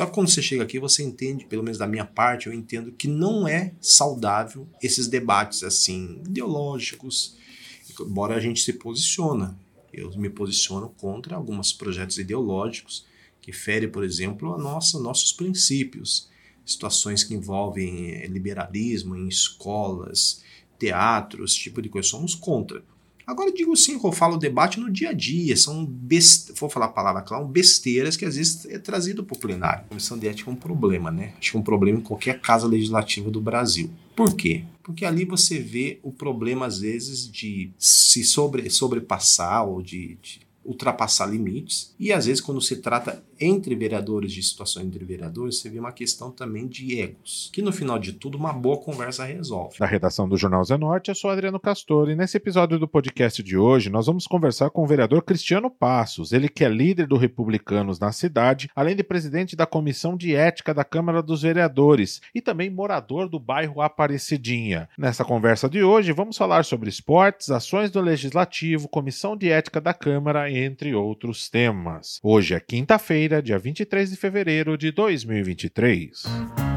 Só que quando você chega aqui, você entende, pelo menos da minha parte, eu entendo que não é saudável esses debates assim ideológicos, embora a gente se posiciona. Eu me posiciono contra alguns projetos ideológicos que ferem, por exemplo, a nossa, nossos princípios. Situações que envolvem eh, liberalismo em escolas, teatros, esse tipo de coisa. Somos contra. Agora digo sim, eu falo debate no dia a dia, são best... vou falar a palavra claro, besteiras que às vezes é trazido para o plenário. A comissão de ética é um problema, né? Acho que é um problema em qualquer casa legislativa do Brasil. Por quê? Porque ali você vê o problema, às vezes, de se sobre, sobrepassar ou de, de ultrapassar limites. E às vezes, quando se trata entre vereadores, de situações entre vereadores, você vê uma questão também de egos, que no final de tudo, uma boa conversa resolve. Da redação do Jornal Zenorte, eu sou Adriano Castor e nesse episódio do podcast de hoje nós vamos conversar com o vereador Cristiano Passos, ele que é líder do Republicanos na cidade, além de presidente da Comissão de Ética da Câmara dos Vereadores e também morador do bairro Aparecidinha. Nessa conversa de hoje, vamos falar sobre esportes, ações do Legislativo, Comissão de Ética da Câmara, entre outros temas. Hoje é quinta-feira, dia 23 de fevereiro de 2023.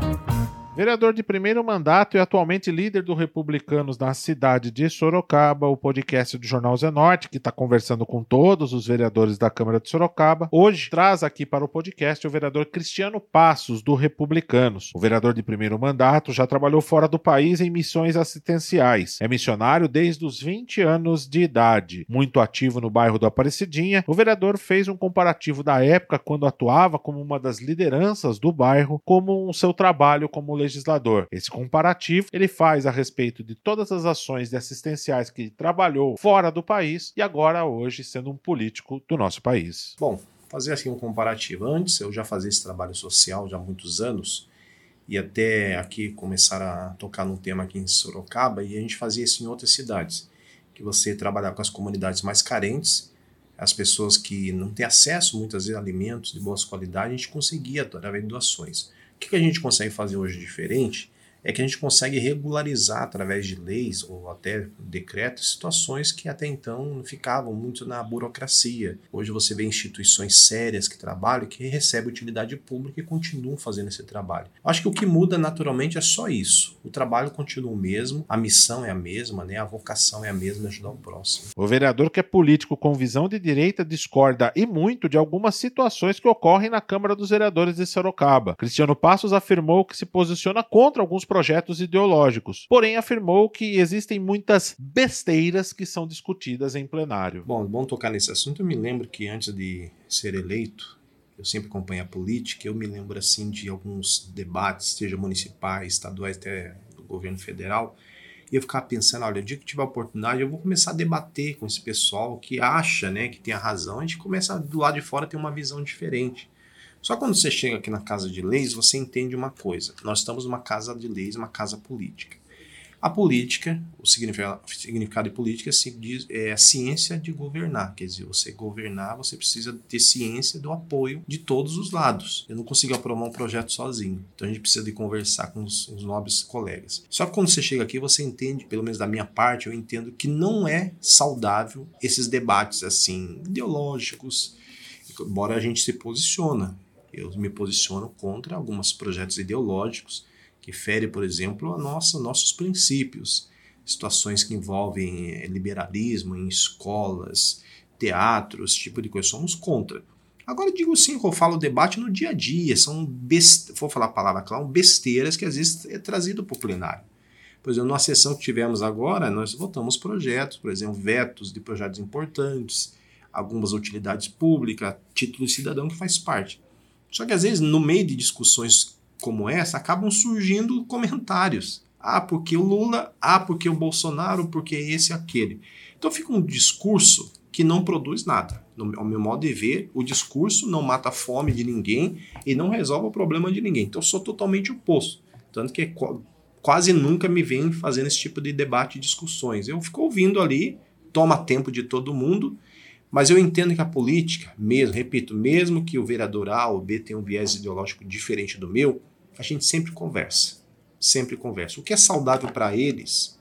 Vereador de primeiro mandato e atualmente líder do Republicanos na cidade de Sorocaba, o podcast do Jornal Zenorte, que está conversando com todos os vereadores da Câmara de Sorocaba, hoje traz aqui para o podcast o vereador Cristiano Passos, do Republicanos. O vereador de primeiro mandato já trabalhou fora do país em missões assistenciais. É missionário desde os 20 anos de idade. Muito ativo no bairro do Aparecidinha, o vereador fez um comparativo da época quando atuava como uma das lideranças do bairro, como o seu trabalho como legislador. Esse comparativo ele faz a respeito de todas as ações de assistenciais que trabalhou fora do país e agora hoje sendo um político do nosso país. Bom, fazer assim um comparativo. Antes eu já fazia esse trabalho social já há muitos anos e até aqui começar a tocar num tema aqui em Sorocaba e a gente fazia isso em outras cidades, que você trabalhar com as comunidades mais carentes, as pessoas que não têm acesso muitas vezes a alimentos de boa qualidade, a gente conseguia através de doações. O que a gente consegue fazer hoje diferente é que a gente consegue regularizar através de leis ou até decretos situações que até então ficavam muito na burocracia. Hoje você vê instituições sérias que trabalham, que recebem utilidade pública e continuam fazendo esse trabalho. Acho que o que muda naturalmente é só isso. O trabalho continua o mesmo, a missão é a mesma, né? a vocação é a mesma, ajudar o próximo. O vereador que é político com visão de direita discorda e muito de algumas situações que ocorrem na Câmara dos Vereadores de Sorocaba. Cristiano Passos afirmou que se posiciona contra alguns projetos ideológicos, porém afirmou que existem muitas besteiras que são discutidas em plenário. Bom, bom tocar nesse assunto. Eu me lembro que antes de ser eleito, eu sempre acompanho a política, eu me lembro assim de alguns debates, seja municipais, estaduais, até do governo federal, e eu ficava pensando, olha, o dia que tiver oportunidade, eu vou começar a debater com esse pessoal que acha, né, que tem a razão, a gente começa do lado de fora a ter uma visão diferente. Só quando você chega aqui na casa de leis, você entende uma coisa. Nós estamos numa casa de leis, uma casa política. A política, o significado, de política é a ciência de governar. Quer dizer, você governar, você precisa ter ciência do apoio de todos os lados. Eu não consigo aprovar um projeto sozinho. Então a gente precisa de conversar com os, os nobres colegas. Só que quando você chega aqui, você entende, pelo menos da minha parte, eu entendo que não é saudável esses debates assim ideológicos, embora a gente se posiciona. Eu me posiciono contra alguns projetos ideológicos que ferem, por exemplo, a nossa, nossos princípios. Situações que envolvem eh, liberalismo em escolas, teatros, esse tipo de coisa. Somos contra. Agora digo sim, eu falo debate no dia a dia, são best... vou falar a palavra claro, besteiras que às vezes é trazido para o plenário. Por exemplo, na sessão que tivemos agora, nós votamos projetos, por exemplo, vetos de projetos importantes, algumas utilidades públicas, título de cidadão que faz parte. Só que às vezes, no meio de discussões como essa, acabam surgindo comentários. Ah, porque o Lula, ah, porque o Bolsonaro, porque esse e aquele. Então fica um discurso que não produz nada. No, ao meu modo de ver, o discurso não mata a fome de ninguém e não resolve o problema de ninguém. Então eu sou totalmente oposto. Tanto que quase nunca me vem fazendo esse tipo de debate e discussões. Eu fico ouvindo ali, toma tempo de todo mundo mas eu entendo que a política, mesmo, repito, mesmo que o vereador A ou B tenha um viés ideológico diferente do meu, a gente sempre conversa. Sempre conversa. O que é saudável para eles,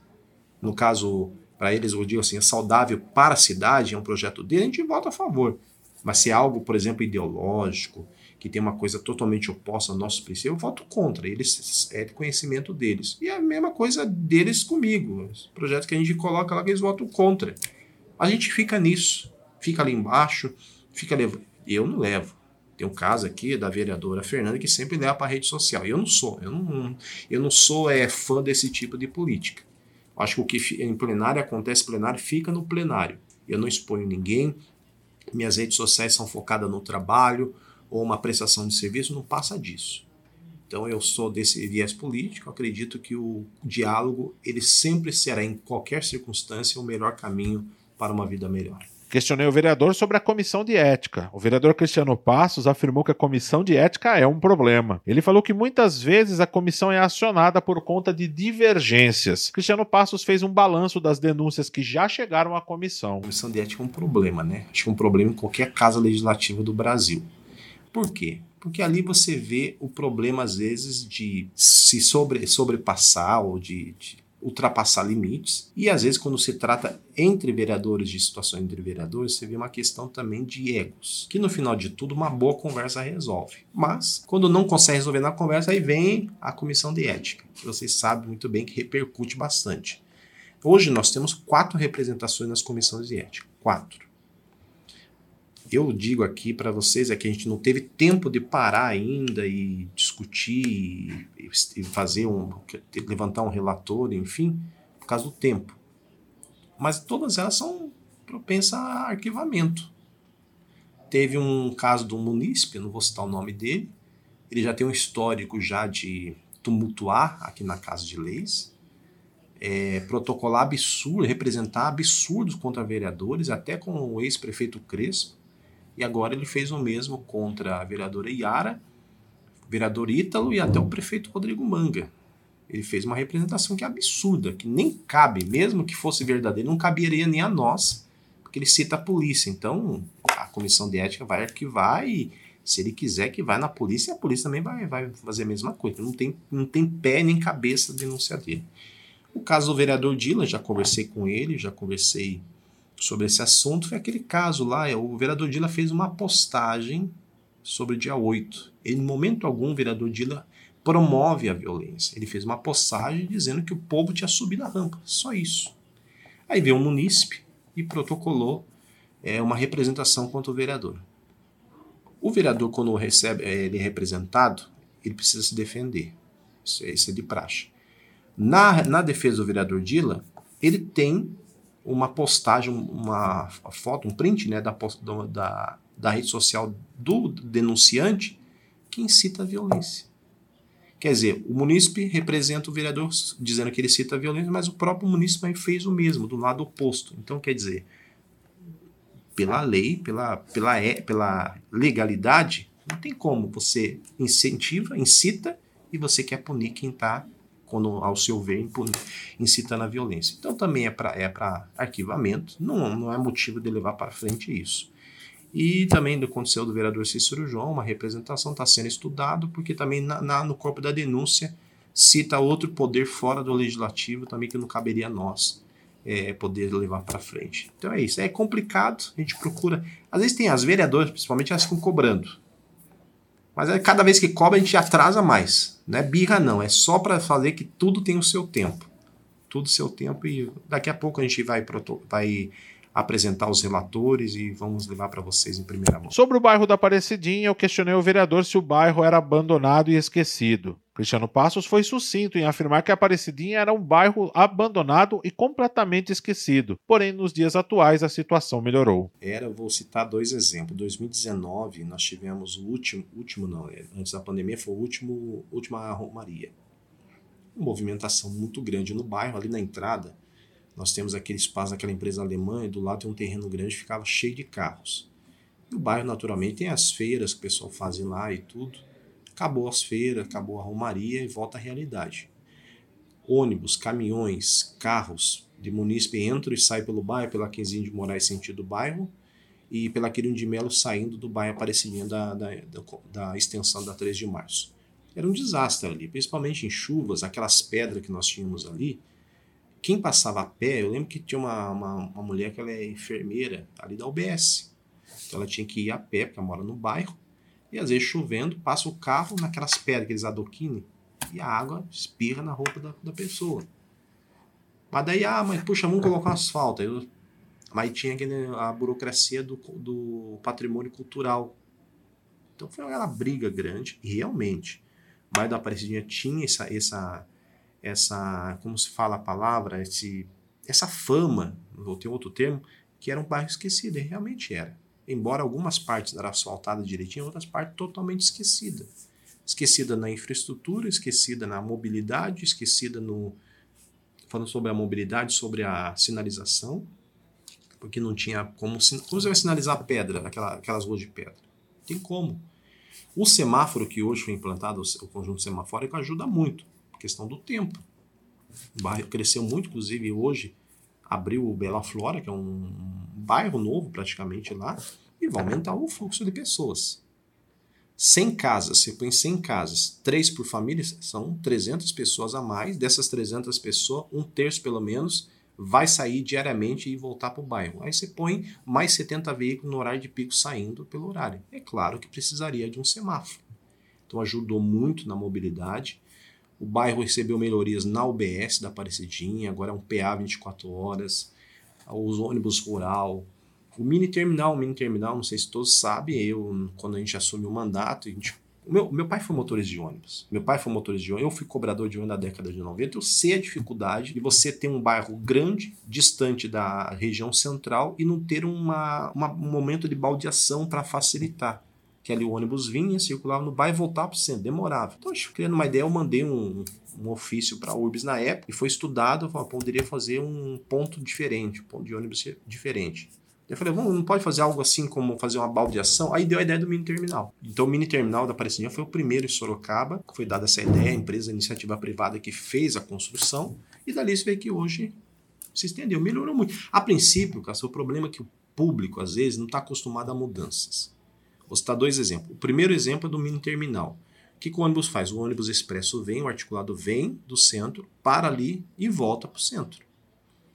no caso, para eles, eu digo assim, é saudável para a cidade, é um projeto dele, a gente vota a favor. Mas se é algo, por exemplo, ideológico, que tem uma coisa totalmente oposta ao nosso princípio, eu voto contra. Eles é conhecimento deles. E é a mesma coisa deles comigo. Os projetos que a gente coloca lá que eles votam contra. A gente fica nisso, fica ali embaixo, fica levando. Eu não levo. Tem um caso aqui da vereadora Fernanda que sempre leva para a rede social. Eu não sou, eu não, eu não sou é, fã desse tipo de política. Acho que o que em plenário acontece plenário fica no plenário. Eu não exponho ninguém. Minhas redes sociais são focadas no trabalho, ou uma prestação de serviço, não passa disso. Então eu sou desse viés político, acredito que o diálogo ele sempre será em qualquer circunstância o melhor caminho para uma vida melhor. Questionei o vereador sobre a comissão de ética. O vereador Cristiano Passos afirmou que a comissão de ética é um problema. Ele falou que muitas vezes a comissão é acionada por conta de divergências. Cristiano Passos fez um balanço das denúncias que já chegaram à comissão. A comissão de ética é um problema, né? Acho que é um problema em qualquer casa legislativa do Brasil. Por quê? Porque ali você vê o problema, às vezes, de se sobre, sobrepassar ou de, de ultrapassar limites. E às vezes, quando se trata entre vereadores, de situações entre vereadores, você vê uma questão também de egos. Que no final de tudo, uma boa conversa resolve. Mas, quando não consegue resolver na conversa, aí vem a comissão de ética. Que vocês sabem muito bem que repercute bastante. Hoje nós temos quatro representações nas comissões de ética. Quatro eu digo aqui para vocês é que a gente não teve tempo de parar ainda e discutir e fazer um levantar um relatório, enfim, por causa do tempo. Mas todas elas são propensas a arquivamento. Teve um caso um munícipe, não vou citar o nome dele, ele já tem um histórico já de tumultuar aqui na Casa de Leis, é, protocolar absurdo, representar absurdos contra vereadores, até com o ex-prefeito Crespo, e agora ele fez o mesmo contra a vereadora Iara, vereador Ítalo e até o prefeito Rodrigo Manga. Ele fez uma representação que é absurda, que nem cabe, mesmo que fosse verdadeiro, não caberia nem a nós, porque ele cita a polícia. Então, a comissão de ética vai arquivar e, se ele quiser que vá na polícia, a polícia também vai, vai fazer a mesma coisa. Não tem, não tem pé nem cabeça a denúncia dele. O caso do vereador Dylan, já conversei com ele, já conversei sobre esse assunto foi aquele caso lá. O vereador Dila fez uma postagem sobre o dia 8. Ele, em momento algum, o vereador Dila promove a violência. Ele fez uma postagem dizendo que o povo tinha subido a rampa. Só isso. Aí veio um munícipe e protocolou é, uma representação contra o vereador. O vereador, quando recebe, é, ele é representado, ele precisa se defender. Isso é, isso é de praxe. Na, na defesa do vereador Dila, ele tem uma postagem, uma foto, um print né, da, da, da rede social do denunciante que incita a violência. Quer dizer, o munícipe representa o vereador dizendo que ele cita a violência, mas o próprio munícipe fez o mesmo, do lado oposto. Então, quer dizer, pela lei, pela, pela, pela legalidade, não tem como você incentiva, incita e você quer punir quem está quando ao seu ver incitando a violência. Então também é para é arquivamento, não, não é motivo de levar para frente isso. E também do aconteceu do vereador Cícero João, uma representação está sendo estudado, porque também na, na, no corpo da denúncia cita outro poder fora do legislativo também que não caberia a nós é, poder levar para frente. Então é isso. É complicado, a gente procura. Às vezes tem as vereadoras, principalmente, elas ficam cobrando. Mas é, cada vez que cobra, a gente atrasa mais. Não é birra, não. É só para fazer que tudo tem o seu tempo. Tudo seu tempo. E daqui a pouco a gente vai, vai apresentar os relatores e vamos levar para vocês em primeira mão. Sobre o bairro da Aparecidinha, eu questionei o vereador se o bairro era abandonado e esquecido. Cristiano Passos foi sucinto em afirmar que a Aparecidinha era um bairro abandonado e completamente esquecido. Porém, nos dias atuais, a situação melhorou. Era, vou citar dois exemplos. Em 2019, nós tivemos o último, último não, é, antes da pandemia foi o último, última Romaria. Uma movimentação muito grande no bairro, ali na entrada. Nós temos aquele espaço daquela empresa alemã e do lado tem um terreno grande ficava cheio de carros. E o bairro, naturalmente, tem as feiras que o pessoal faz lá e tudo acabou as feiras, acabou a romaria e volta à realidade. Ônibus, caminhões, carros de munícipe entram e saem pelo bairro, pela Quinzinho de Moraes sentido bairro, e pela Quirino de Melo saindo do bairro Aparecidinha da, da, da, da extensão da 3 de março. Era um desastre ali, principalmente em chuvas, aquelas pedras que nós tínhamos ali. Quem passava a pé, eu lembro que tinha uma, uma, uma mulher que ela é enfermeira ali da UBS. Então ela tinha que ir a pé, porque ela mora no bairro, E às vezes chovendo, passa o carro naquelas pedras, aqueles adoquines, e a água espirra na roupa da, da pessoa. Mas daí, ah, mas puxa, vamos colocar um asfalto. Eu, mas tinha aquele, a burocracia do, do patrimônio cultural. Então foi uma briga grande, realmente. O bairro da Aparecidinha tinha essa, essa, essa, como se fala a palavra, esse, essa fama, vou ter outro termo, que era um bairro esquecido, e realmente era. Embora algumas partes eram asfaltadas direitinho, outras partes totalmente esquecidas. Esquecida na infraestrutura, esquecida na mobilidade, esquecida no. Falando sobre a mobilidade, sobre a sinalização, porque não tinha como. Como você vai sinalizar pedra, aquela, aquelas ruas de pedra? Tem como. O semáforo que hoje foi implantado, o conjunto semafórico, ajuda muito. Questão do tempo. O bairro cresceu muito, inclusive hoje abriu o Bela Flora, que é um bairro novo praticamente lá, e vai aumentar o fluxo de pessoas. 100 casas, você põe 100 casas, 3 por família, são 300 pessoas a mais. Dessas 300 pessoas, um terço pelo menos vai sair diariamente e voltar para o bairro. Aí você põe mais 70 veículos no horário de pico saindo pelo horário. É claro que precisaria de um semáforo. Então ajudou muito na mobilidade. O bairro recebeu melhorias na UBS da Aparecidinha, agora é um PA 24 horas, os ônibus rural, o mini terminal, o mini terminal, não sei se todos sabem, eu, quando a gente assumiu o mandato, a gente meu, meu pai foi motorista de ônibus. Meu pai foi motorista de ônibus. Eu fui cobrador de ônibus na década de 90. Eu sei a dificuldade de você ter um bairro grande, distante da região central e não ter uma, uma um momento de baldeação para facilitar. Que ali o ônibus vinha, circulava no bairro e voltava para o centro. Demorava. Então, acho, criando uma ideia, eu mandei um, um ofício para a URBS na época e foi estudado. Eu falei, poderia fazer um ponto diferente, um ponto de ônibus diferente. Eu falei, vamos, não pode fazer algo assim como fazer uma baldeação? Aí deu a ideia do mini terminal. Então o mini terminal da Aparecidinha foi o primeiro em Sorocaba, foi dada essa ideia, a empresa a iniciativa privada que fez a construção, e dali se vê que hoje se estendeu, melhorou muito. A princípio, Cássio, o problema é que o público, às vezes, não está acostumado a mudanças. Vou citar dois exemplos. O primeiro exemplo é do mini terminal. O que, que o ônibus faz? O ônibus expresso vem, o articulado vem do centro, para ali e volta para o centro.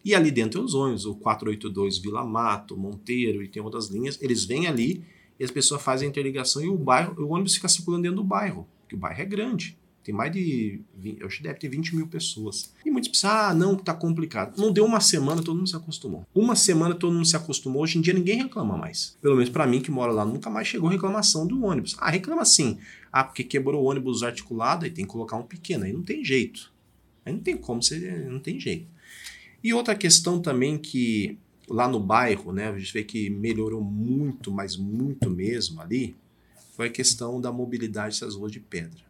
E ali dentro tem os ônibus, o 482 Vila Mato, Monteiro e tem outras linhas. Eles vêm ali e as pessoas fazem a interligação e o bairro, o ônibus fica circulando dentro do bairro, porque o bairro é grande. Tem mais de. 20, eu acho que deve ter 20 mil pessoas. E muitos pensam, ah, não, tá complicado. Não deu uma semana, todo mundo se acostumou. Uma semana todo mundo se acostumou. Hoje em dia ninguém reclama mais. Pelo menos para mim que mora lá, nunca mais chegou reclamação do ônibus. Ah, reclama sim. Ah, porque quebrou o ônibus articulado e tem que colocar um pequeno. Aí não tem jeito. Aí não tem como, você não tem jeito. E outra questão também que lá no bairro, né, a gente vê que melhorou muito, mas muito mesmo ali, foi a questão da mobilidade dessas ruas de pedra.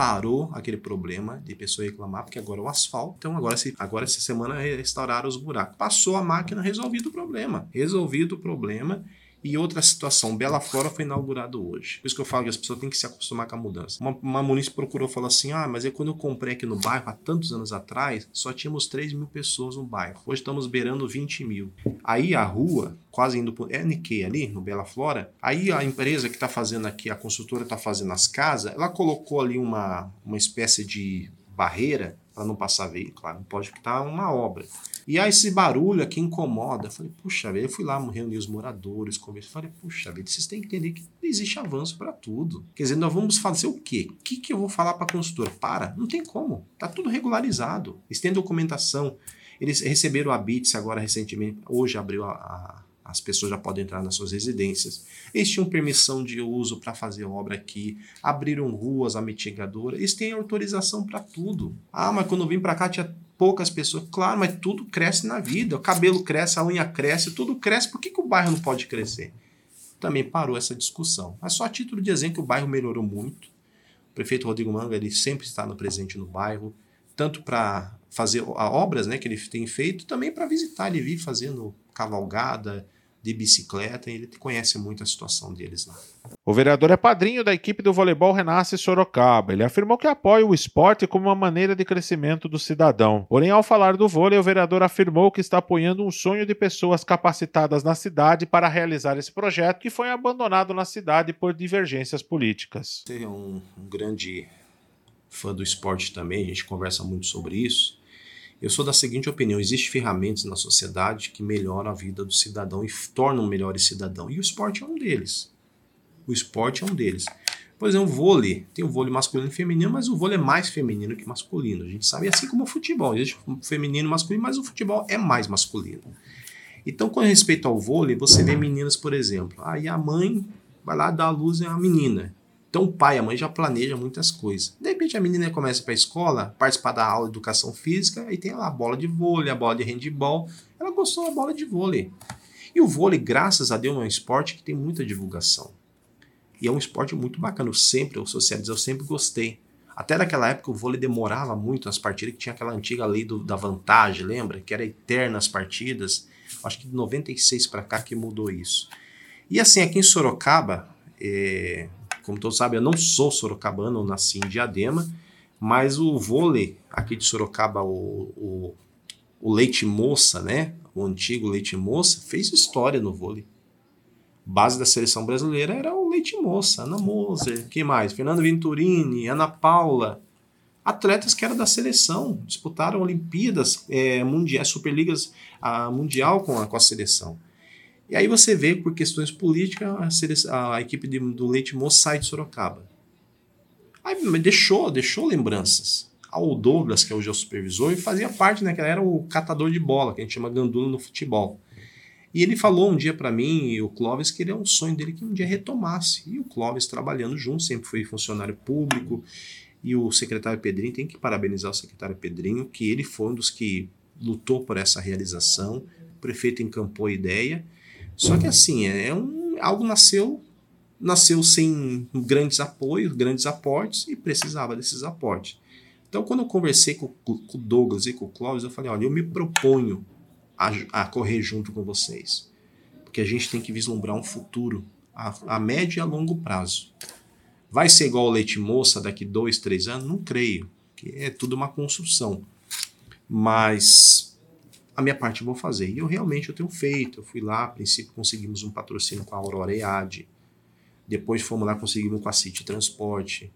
Parou aquele problema de pessoa reclamar, porque agora é o asfalto, então agora, agora essa semana restauraram os buracos. Passou a máquina, resolvido o problema. Resolvido o problema e outra situação, Bela Flora foi inaugurado hoje. Por isso que eu falo que as pessoas têm que se acostumar com a mudança. Uma, uma munícipe procurou falar assim: ah, mas é quando eu comprei aqui no bairro, há tantos anos atrás, só tínhamos 3 mil pessoas no bairro. Hoje estamos beirando 20 mil. Aí a rua, quase indo para NQ ali, no Bela Flora, aí a empresa que está fazendo aqui, a construtora está fazendo as casas, ela colocou ali uma, uma espécie de barreira para não passar veículo, claro, não pode porque tá uma obra. E aí esse barulho aqui incomoda. Eu falei, puxa vida, eu fui lá reunir os moradores, conversei, falei, puxa vida, vocês têm que entender que existe avanço para tudo. Quer dizer, nós vamos fazer o quê? O que, que eu vou falar para a consultora? Para, não tem como, tá tudo regularizado. Eles têm documentação, eles receberam a BITS agora recentemente, hoje abriu a, a as pessoas já podem entrar nas suas residências. Eles tinham permissão de uso para fazer obra aqui, abriram ruas, a mitigadora. Eles têm autorização para tudo. Ah, mas quando eu vim para cá tinha poucas pessoas. Claro, mas tudo cresce na vida. O cabelo cresce, a unha cresce, tudo cresce. Por que, que o bairro não pode crescer? Também parou essa discussão. Mas só a título de exemplo o bairro melhorou muito. O prefeito Rodrigo Manga ele sempre está no presente no bairro, tanto para fazer obras né, que ele tem feito, também para visitar. Ele vive fazendo cavalgada, de bicicleta e ele conhece muito a situação deles lá. O vereador é padrinho da equipe do voleibol Renasce Sorocaba. Ele afirmou que apoia o esporte como uma maneira de crescimento do cidadão. Porém, ao falar do vôlei, o vereador afirmou que está apoiando um sonho de pessoas capacitadas na cidade para realizar esse projeto que foi abandonado na cidade por divergências políticas. Você é um, um grande fã do esporte também, a gente conversa muito sobre isso. Eu sou da seguinte opinião: existem ferramentas na sociedade que melhoram a vida do cidadão e tornam melhores cidadão. E o esporte é um deles. O esporte é um deles. Por exemplo, o vôlei. Tem o vôlei masculino e feminino, mas o vôlei é mais feminino que masculino. A gente sabe, assim como o futebol. Existe feminino e masculino, mas o futebol é mais masculino. Então, com respeito ao vôlei, você vê meninas, por exemplo. Aí a mãe vai lá dar a luz a menina. Então o pai, a mãe já planeja muitas coisas. De repente a menina começa para a escola, participar da aula de educação física, e tem lá a bola de vôlei, a bola de handball. Ela gostou da bola de vôlei. E o vôlei, graças a Deus, é um esporte que tem muita divulgação. E é um esporte muito bacana. Eu sempre, eu socializo, eu sempre gostei. Até naquela época o vôlei demorava muito nas partidas, que tinha aquela antiga lei do, da vantagem, lembra? Que era eterna as partidas. Acho que de 96 para cá que mudou isso. E assim, aqui em Sorocaba, é, como todos sabem, eu não sou sorocabano, eu nasci em Diadema, mas o vôlei aqui de Sorocaba, o, o, o Leite Moça, né? O antigo Leite Moça, fez história no vôlei. Base da seleção brasileira era o Leite Moça, Ana Moser, que mais? Fernando Venturini, Ana Paula. Atletas que eram da seleção, disputaram Olimpíadas, é, mundiais, Superligas a, mundial com a, com a seleção. E aí você vê, por questões políticas, a, a equipe de, do Leite Moço sai de Sorocaba. Aí deixou, deixou lembranças. Ao Douglas, que hoje é o supervisor, e fazia parte, né? Que era o catador de bola, que a gente chama gandula no futebol. E ele falou um dia para mim e o Clóvis que ele é um sonho dele que um dia retomasse. E o Clóvis trabalhando junto, sempre foi funcionário público. E o secretário Pedrinho, tem que parabenizar o secretário Pedrinho, que ele foi um dos que lutou por essa realização. O prefeito encampou a ideia só que assim, é um, algo nasceu nasceu sem grandes apoios, grandes aportes e precisava desses aportes. Então, quando eu conversei com, com o Douglas e com o Clóvis, eu falei: olha, eu me proponho a, a, correr junto com vocês, porque a gente tem que vislumbrar um futuro a, a médio e a longo prazo. Vai ser igual o leite moça daqui dois, três anos? Não creio, que é tudo uma construção. Mas a minha parte eu vou fazer. E eu realmente eu tenho feito. Eu fui lá, a princípio conseguimos um patrocínio com a Aurora EAD. Depois fomos lá, conseguimos com a City Transporte.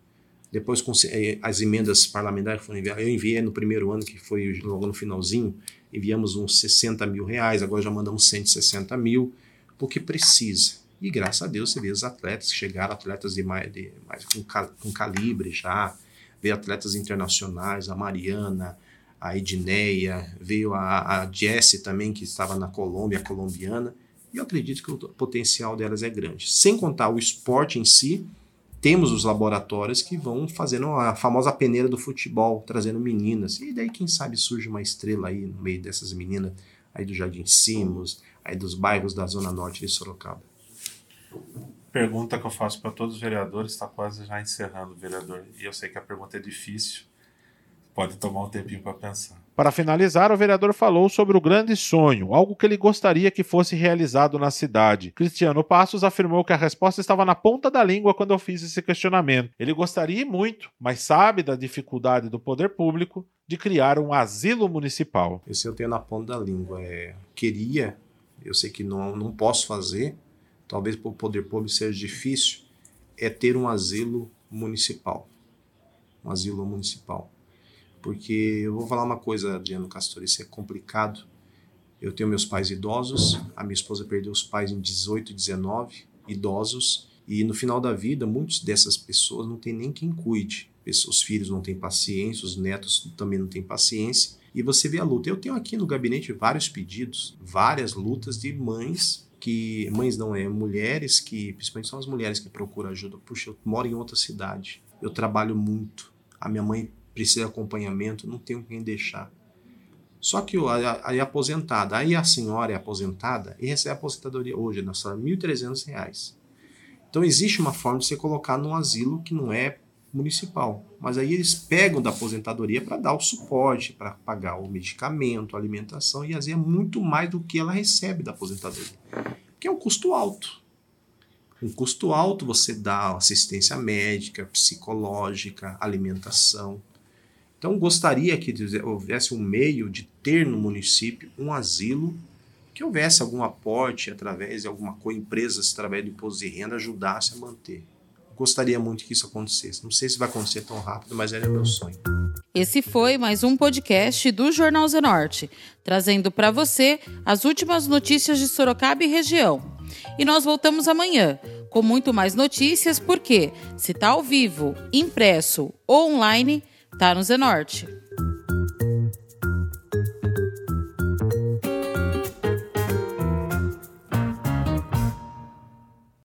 Depois eh, as emendas parlamentares foram enviadas. Eu enviei no primeiro ano, que foi logo no finalzinho, enviamos uns 60 mil reais, agora já mandamos 160 mil, porque precisa. E graças a Deus você vê os atletas que chegaram, atletas de mais, de mais com, com calibre já, vê atletas internacionais, a Mariana, a Edneia, veio a, a Jessie também, que estava na Colômbia, colombiana, e eu acredito que o potencial delas é grande. Sem contar o esporte em si, temos os laboratórios que vão fazendo a famosa peneira do futebol, trazendo meninas. E daí, quem sabe, surge uma estrela aí no meio dessas meninas aí do Jardim Simos, aí dos bairros da Zona Norte de Sorocaba. Pergunta que eu faço para todos os vereadores, está quase já encerrando, vereador. E eu sei que a pergunta é difícil, Pode tomar um tempinho para pensar. Para finalizar, o vereador falou sobre o grande sonho, algo que ele gostaria que fosse realizado na cidade. Cristiano Passos afirmou que a resposta estava na ponta da língua quando eu fiz esse questionamento. Ele gostaria muito, mas sabe da dificuldade do poder público de criar um asilo municipal. Esse eu tenho na ponta da língua. É, queria, eu sei que não, não posso fazer, talvez para o poder público seja difícil, é ter um asilo municipal. Um asilo municipal porque eu vou falar uma coisa, Adriano Castor, isso é complicado. Eu tenho meus pais idosos, a minha esposa perdeu os pais em 18 e 19, idosos, e no final da vida, muitas dessas pessoas não tem nem quem cuide. Os filhos não têm paciência, os netos também não têm paciência, e você vê a luta. Eu tenho aqui no gabinete vários pedidos, várias lutas de mães que mães não é mulheres que principalmente são as mulheres que procuram ajuda. Puxa, eu moro em outra cidade, eu trabalho muito, a minha mãe precisa de acompanhamento, não tenho quem deixar. Só que aí aposentada, aí a senhora é aposentada e recebe a aposentadoria hoje, na sala, R$ 1.300. Então existe uma forma de você colocar num asilo que não é municipal. Mas aí eles pegam da aposentadoria para dar o suporte, para pagar o medicamento, a alimentação, e às vezes é muito mais do que ela recebe da aposentadoria. Que é um custo alto. Um custo alto você dá assistência médica, psicológica, alimentação. Então, gostaria que houvesse um meio de ter no município um asilo que houvesse algum aporte através de alguma coisa, empresas através do imposto de renda ajudasse a manter. Gostaria muito que isso acontecesse. Não sei se vai acontecer tão rápido, mas era meu sonho. Esse foi mais um podcast do Jornal Zenorte, trazendo para você as últimas notícias de Sorocaba e região. E nós voltamos amanhã com muito mais notícias, porque se tá ao vivo, impresso ou online, tá no Zenorte.